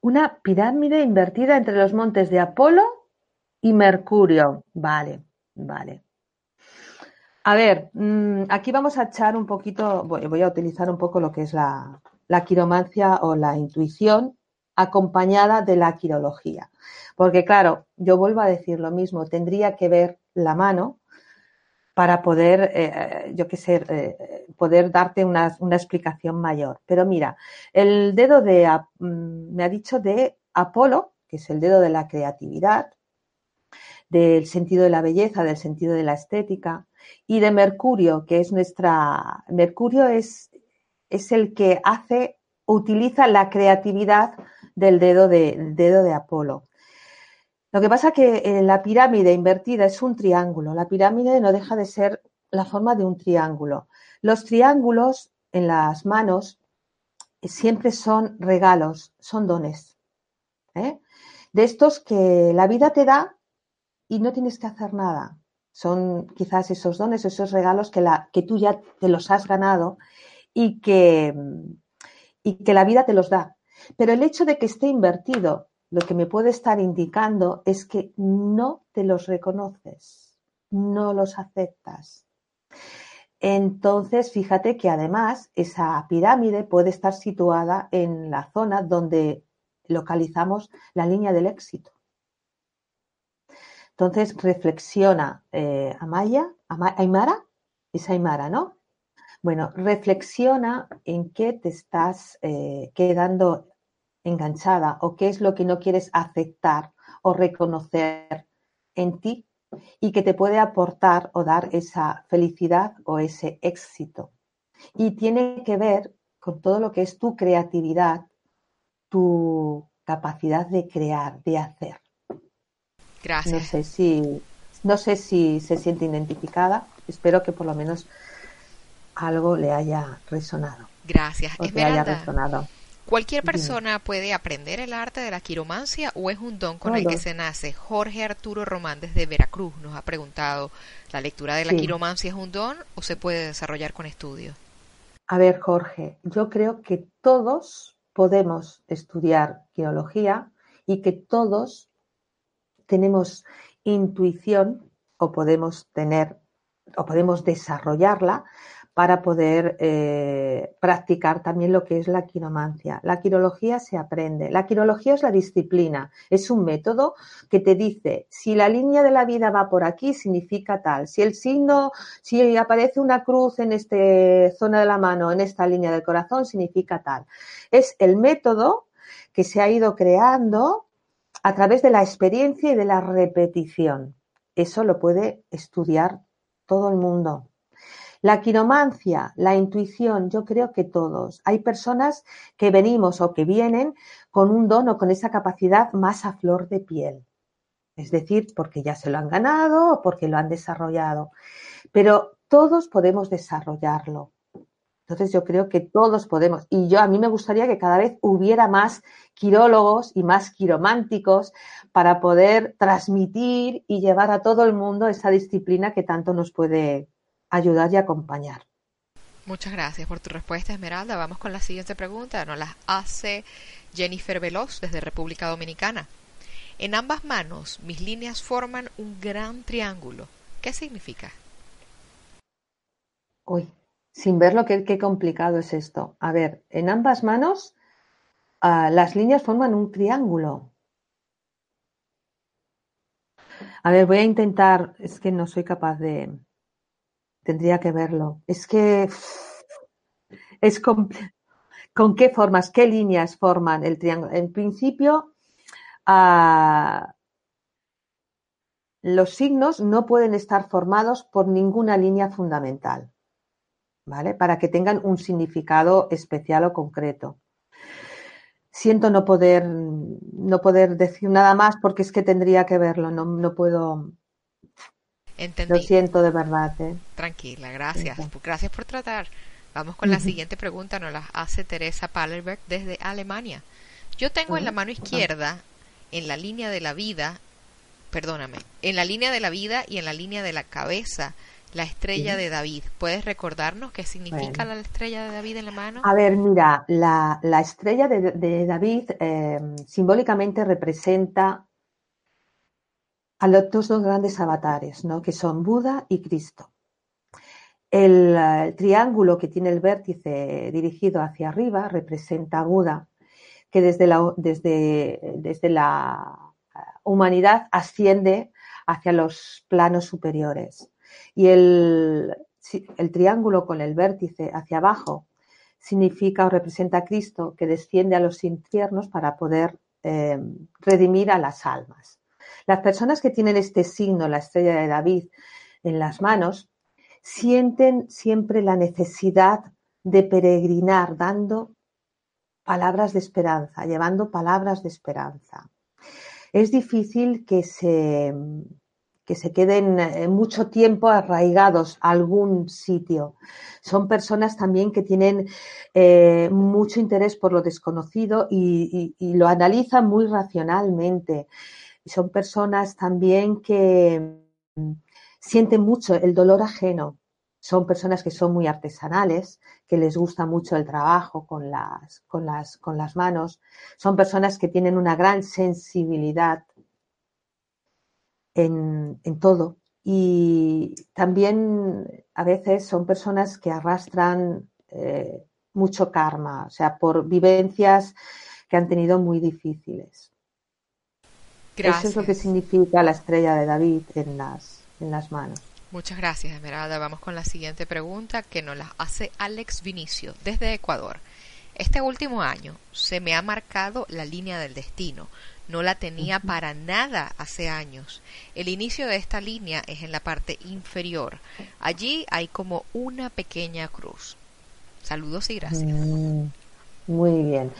Una pirámide invertida entre los montes de Apolo y Mercurio. Vale, vale. A ver, mm, aquí vamos a echar un poquito, voy a utilizar un poco lo que es la, quiromancia o la intuición acompañada de la quirología. Porque claro, yo vuelvo a decir lo mismo, tendría que ver la mano para poder, eh, yo qué sé, eh, poder darte una, explicación mayor. Pero mira, el dedo de, mm, me ha dicho de Apolo, que es el dedo de la creatividad, del sentido de la belleza, del sentido de la estética, y de Mercurio, que es nuestra. Mercurio es, es el que hace, utiliza la creatividad del dedo de, dedo de Apolo. Lo que pasa que eh, la pirámide invertida es un triángulo. La pirámide no deja de ser la forma de un triángulo. Los triángulos en las manos siempre son regalos, son dones. ¿eh? De estos que la vida te da y no tienes que hacer nada. Son quizás esos dones, esos regalos que, tú ya te los has ganado y que la vida te los da. Pero el hecho de que esté invertido, lo que me puede estar indicando es que no te los reconoces, no los aceptas. Entonces, fíjate que además esa pirámide puede estar situada en la zona donde localizamos la línea del éxito. Entonces reflexiona eh, Amaya, Aymara, es Aymara, ¿no? Bueno, reflexiona en qué te estás eh, quedando enganchada o qué es lo que no quieres aceptar o reconocer en ti y que te puede aportar o dar esa felicidad o ese éxito. Y tiene que ver con todo lo que es tu creatividad, tu capacidad de crear, de hacer. Gracias. No sé si, no sé si se siente identificada. Espero que por lo menos algo le haya resonado. Gracias. O haya resonado. ¿Cualquier persona puede aprender el arte de la quiromancia o es un don con el que se nace? Jorge Arturo Román desde Veracruz nos ha preguntado, ¿la lectura de la quiromancia es un don o se puede desarrollar con estudio? A ver, Jorge, yo creo que todos podemos estudiar quirología y que todos tenemos intuición o podemos tener o podemos desarrollarla para poder eh, practicar también lo que es la quiromancia. La quirología se aprende. La quirología es la disciplina, es un método que te dice si la línea de la vida va por aquí, significa tal. Si el signo, si aparece una cruz en esta zona de la mano, en esta línea del corazón, significa tal. Es el método que se ha ido creando a través de la experiencia y de la repetición. Eso lo puede estudiar todo el mundo. La quiromancia, la intuición, yo creo que todos. Hay personas que venimos o que vienen con un don o con esa capacidad más a flor de piel. Es decir, porque ya se lo han ganado o porque lo han desarrollado. Pero todos podemos desarrollarlo. Entonces yo creo que todos podemos, y yo a mí me gustaría que cada vez hubiera más quirólogos y más quirománticos para poder transmitir y llevar a todo el mundo esa disciplina que tanto nos puede ayudar y acompañar. Muchas gracias por tu respuesta, Esmeralda. Vamos con la siguiente pregunta. Nos la hace Jennifer Veloz desde República Dominicana. En ambas manos mis líneas forman un gran triángulo. ¿Qué significa? Uy, sin ver lo que qué complicado es esto. A ver, en ambas manos ah, las líneas forman un triángulo. A ver, voy a intentar, es que no soy capaz de, tendría que verlo. Es que es con, qué formas, qué líneas forman el triángulo. En principio, ah, los signos no pueden estar formados por ninguna línea fundamental, ¿vale? Para que tengan un significado especial o concreto. Siento no poder, no poder decir nada más porque es que tendría que verlo, no, no puedo. Lo siento de verdad. ¿eh? Tranquila, gracias. Gracias por tratar. Vamos con la siguiente pregunta, nos la hace Teresa Pallerberg desde Alemania. Yo tengo en la mano izquierda, en la línea de la vida, perdóname, en la línea de la vida y en la línea de la cabeza, la estrella de David. ¿Puedes recordarnos qué significa la estrella de David en la mano? A ver, mira, la, estrella de, David eh, simbólicamente representa a los dos grandes avatares, ¿no? que son Buda y Cristo. El, el, triángulo que tiene el vértice dirigido hacia arriba representa a Buda, que desde la, desde, desde la humanidad asciende hacia los planos superiores. Y el, triángulo con el vértice hacia abajo significa o representa a Cristo que desciende a los infiernos para poder eh, redimir a las almas. Las personas que tienen este signo, la estrella de David, en las manos, sienten siempre la necesidad de peregrinar dando palabras de esperanza, llevando palabras de esperanza es difícil que se, que se queden eh, mucho tiempo arraigados a algún sitio. Son personas también que tienen eh, mucho interés por lo desconocido y, lo analizan muy racionalmente. Son personas también que mm, sienten mucho el dolor ajeno. Son personas que son muy artesanales, que les gusta mucho el trabajo con las, manos. Son personas que tienen una gran sensibilidad en, todo. Y también a veces son personas que arrastran eh, mucho karma, o sea, por vivencias que han tenido muy difíciles. Eso es lo que significa la estrella de David en las, en las manos. Muchas gracias, Esmeralda. Vamos con la siguiente pregunta que nos la hace Alex Vinicio desde Ecuador. Este último año se me ha marcado la línea del destino. No la tenía para nada hace años. El inicio de esta línea es en la parte inferior. Allí hay como una pequeña cruz. Saludos y gracias. Mm, muy bien.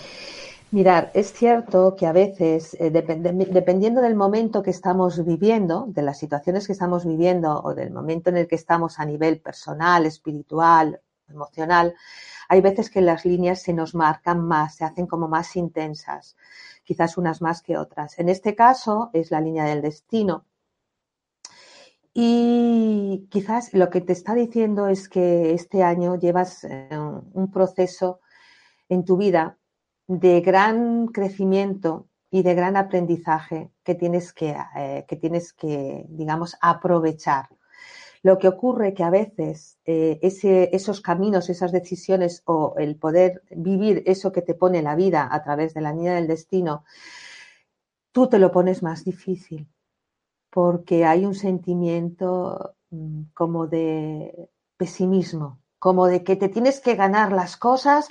Mirar, es cierto que a veces, eh, dependiendo del momento que estamos viviendo, de las situaciones que estamos viviendo o del momento en el que estamos a nivel personal, espiritual, emocional, hay veces que las líneas se nos marcan más, se hacen como más intensas, quizás unas más que otras. En este caso es la línea del destino. Y quizás lo que te está diciendo es que este año llevas eh, un proceso en tu vida de gran crecimiento y de gran aprendizaje que tienes que, eh, que tienes que, digamos, aprovechar. Lo que ocurre que a veces eh, ese, esos caminos, esas decisiones o el poder vivir eso que te pone la vida a través de la niña del destino, tú te lo pones más difícil porque hay un sentimiento mm, como de pesimismo, como de que te tienes que ganar las cosas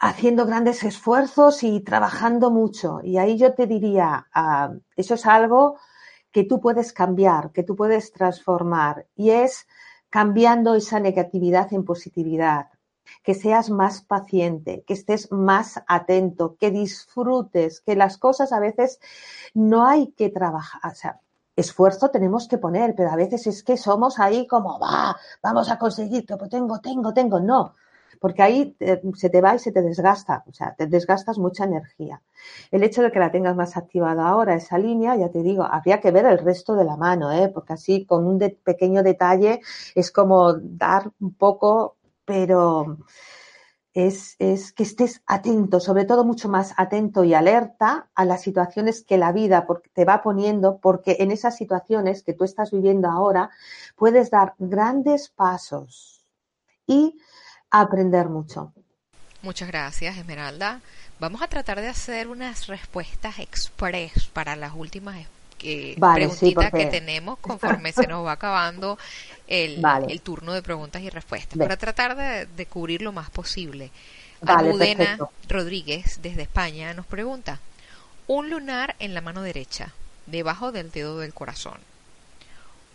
haciendo grandes esfuerzos y trabajando mucho. Y ahí yo te diría, ah, eso es algo que tú puedes cambiar, que tú puedes transformar, y es cambiando esa negatividad en positividad, que seas más paciente, que estés más atento, que disfrutes, que las cosas a veces no hay que trabajar, o sea, esfuerzo tenemos que poner, pero a veces es que somos ahí como, va, vamos a conseguir, que tengo, tengo, tengo, no porque ahí se te va y se te desgasta, o sea, te desgastas mucha energía. El hecho de que la tengas más activada ahora, esa línea, ya te digo, habría que ver el resto de la mano, ¿eh? porque así con un pequeño detalle es como dar un poco, pero es, es, que estés atento, sobre todo mucho más atento y alerta a las situaciones que la vida te va poniendo, porque en esas situaciones que tú estás viviendo ahora puedes dar grandes pasos y aprender mucho. Muchas gracias, Esmeralda. Vamos a tratar de hacer unas respuestas express para las últimas eh, preguntitas que tenemos conforme se nos va acabando el, el turno de preguntas y respuestas, para tratar de, cubrir lo más posible. Almudena Rodríguez, desde España, nos pregunta, un lunar en la mano derecha, debajo del dedo del corazón.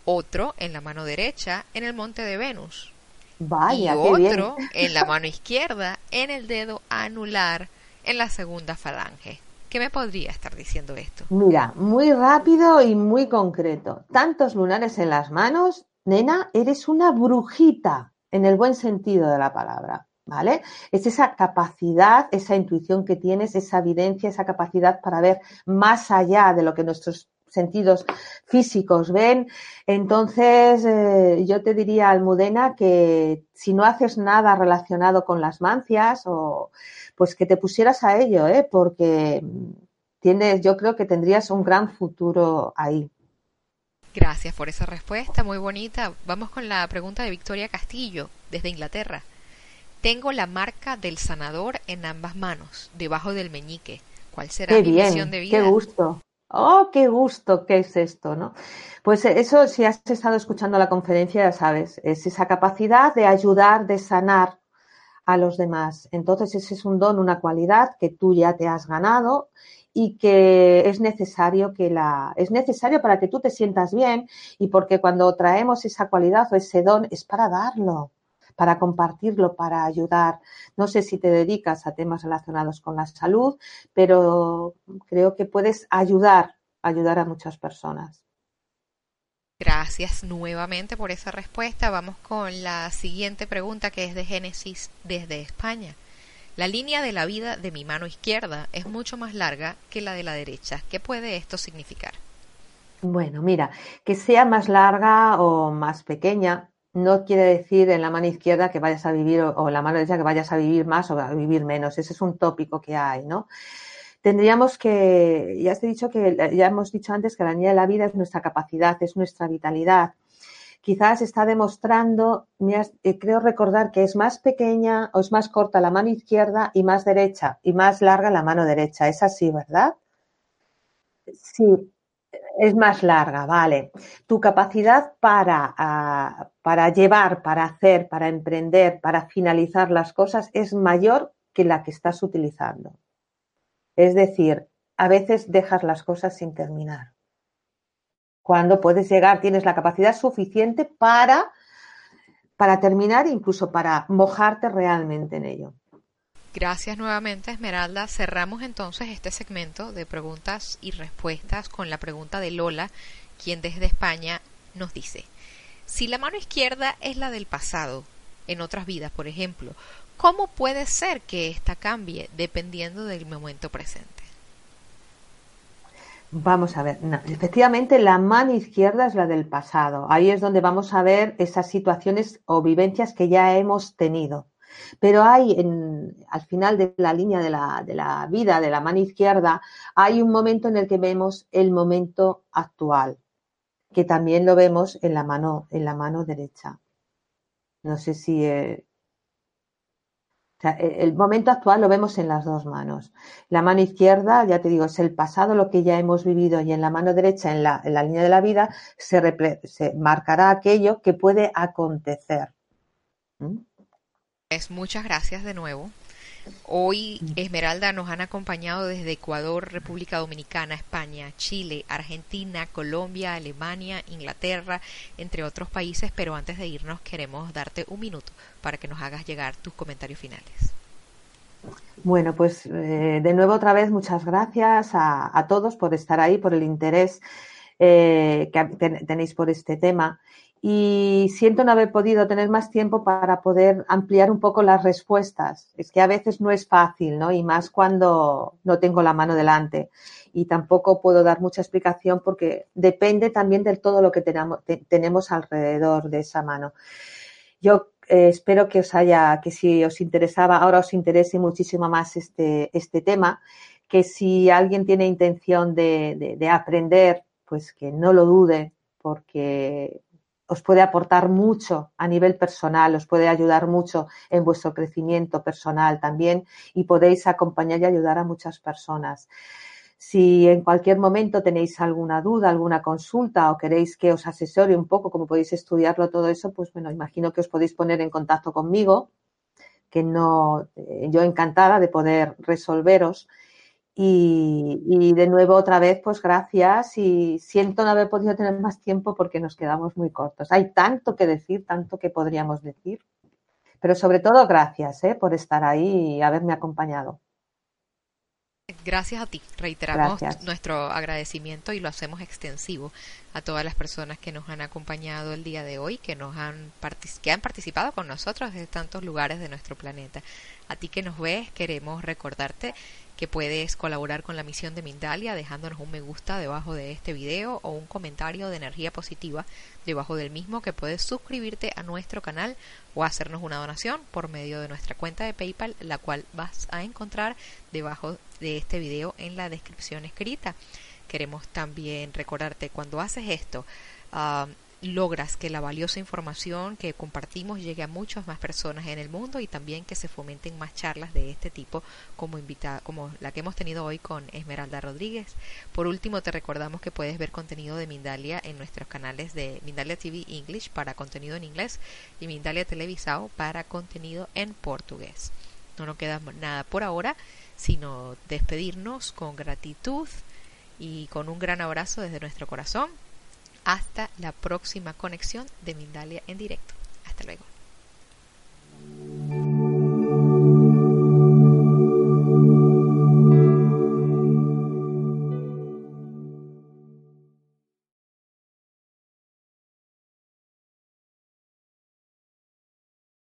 Otro en la mano derecha, en el monte de Venus. Vaya, y otro en la mano izquierda, en el dedo anular, en la segunda falange. ¿Qué me podría estar diciendo esto? Mira, muy rápido y muy concreto. Tantos lunares en las manos, nena, eres una brujita, en el buen sentido de la palabra. ¿Vale? Es esa capacidad, esa intuición que tienes, esa evidencia, esa capacidad para ver más allá de lo que nuestros sentidos físicos ven. Entonces, eh, yo te diría, Almudena, que si no haces nada relacionado con las mancias, o, pues que te pusieras a ello, ¿eh? porque tienes, yo creo que tendrías un gran futuro ahí. Gracias por esa respuesta, muy bonita. Vamos con la pregunta de Victoria Castillo, desde Inglaterra. Tengo la marca del sanador en ambas manos, debajo del meñique. ¿Cuál será mi misión de vida? Qué gusto. Oh, qué gusto, ¿qué es esto? ¿no? Pues eso, si has estado escuchando la conferencia, ya sabes, es esa capacidad de ayudar, de sanar a los demás. Entonces, ese es un don, una cualidad que tú ya te has ganado y que es necesario que la es necesario para que tú te sientas bien y porque cuando traemos esa cualidad o ese don es para darlo para compartirlo, para ayudar. No sé si te dedicas a temas relacionados con la salud, pero creo que puedes ayudar, ayudar a muchas personas. Gracias nuevamente por esa respuesta. Vamos con la siguiente pregunta que es de Génesis desde España. La línea de la vida de mi mano izquierda es mucho más larga que la de la derecha. ¿Qué puede esto significar? Bueno, mira, que sea más larga o más pequeña no quiere decir en la mano izquierda que vayas a vivir o, en la mano derecha que vayas a vivir más o a vivir menos. Ese es un tópico que hay, ¿no? Tendríamos que, ya he dicho que, ya hemos dicho antes que la línea de la vida es nuestra capacidad, es nuestra vitalidad. Quizás está demostrando, eh, creo recordar que es más pequeña o es más corta la mano izquierda y más derecha y más larga la mano derecha. Es así, ¿verdad? Sí, es más larga, vale. Tu capacidad para, ah, para llevar, para hacer, para emprender, para finalizar las cosas es mayor que la que estás utilizando. Es decir, a veces dejas las cosas sin terminar. Cuando puedes llegar, tienes la capacidad suficiente para, para terminar, incluso para mojarte realmente en ello. Gracias nuevamente, Esmeralda. Cerramos entonces este segmento de preguntas y respuestas con la pregunta de Lola, quien desde España nos dice, si la mano izquierda es la del pasado, en otras vidas, por ejemplo, ¿cómo puede ser que ésta cambie dependiendo del momento presente? Vamos a ver, efectivamente la mano izquierda es la del pasado. Ahí es donde vamos a ver esas situaciones o vivencias que ya hemos tenido. Pero hay en, al final de la línea de la, de la vida, de la mano izquierda, hay un momento en el que vemos el momento actual, que también lo vemos en la mano, en la mano derecha. No sé si eh, e, el momento actual lo vemos en las dos manos. La mano izquierda, ya te digo, es el pasado, lo que ya hemos vivido, y en la mano derecha, en la, en la línea de la vida, se, se, marcará aquello que puede acontecer. ¿Mm? Muchas gracias de nuevo. Hoy Esmeralda nos han acompañado desde Ecuador, República Dominicana, España, Chile, Argentina, Colombia, Alemania, Inglaterra, entre otros países, pero antes de irnos queremos darte un minuto para que nos hagas llegar tus comentarios finales. Bueno, pues eh, de nuevo otra vez muchas gracias a, todos por estar ahí, por el interés eh, que tenéis por este tema y siento no haber podido tener más tiempo para poder ampliar un poco las respuestas. Es que a veces no es fácil, ¿no? Y más cuando no tengo la mano delante. Y tampoco puedo dar mucha explicación porque depende también de todo lo que tenemos, alrededor de esa mano. Yo eh, espero que os haya, que si os interesaba, ahora os interese muchísimo más este, este tema, que si alguien tiene intención de aprender, pues que no lo dude, porque os puede aportar mucho a nivel personal, os puede ayudar mucho en vuestro crecimiento personal también y podéis acompañar y ayudar a muchas personas. Si en cualquier momento tenéis alguna duda, alguna consulta o queréis que os asesore un poco cómo podéis estudiarlo todo eso, pues bueno, imagino que os podéis poner en contacto conmigo, que no, eh, yo encantada de poder resolveros y, de nuevo, otra vez, pues gracias y siento no haber podido tener más tiempo porque nos quedamos muy cortos. Hay tanto que decir, tanto que podríamos decir, pero sobre todo gracias ¿eh? por estar ahí y haberme acompañado. Gracias a ti. Reiteramos nuestro agradecimiento y lo hacemos extensivo a todas las personas que nos han acompañado el día de hoy, que nos han, que han participado con nosotros desde tantos lugares de nuestro planeta. A ti que nos ves, queremos recordarte que puedes colaborar con la misión de Mindalia dejándonos un me gusta debajo de este video o un comentario de energía positiva debajo del mismo que puedes suscribirte a nuestro canal o hacernos una donación por medio de nuestra cuenta de PayPal, la cual vas a encontrar debajo de este video en la descripción escrita. Queremos también recordarte cuando haces esto, ah, logras que la valiosa información que compartimos llegue a muchas más personas en el mundo y también que se fomenten más charlas de este tipo como invitada, como la que hemos tenido hoy con Esmeralda Rodríguez. Por último, te recordamos que puedes ver contenido de Mindalia en nuestros canales de Mindalia TV English para contenido en inglés y Mindalia Televisado para contenido en portugués. No nos queda nada por ahora, sino despedirnos con gratitud y con un gran abrazo desde nuestro corazón hasta la próxima conexión de Mindalia en directo. Hasta luego.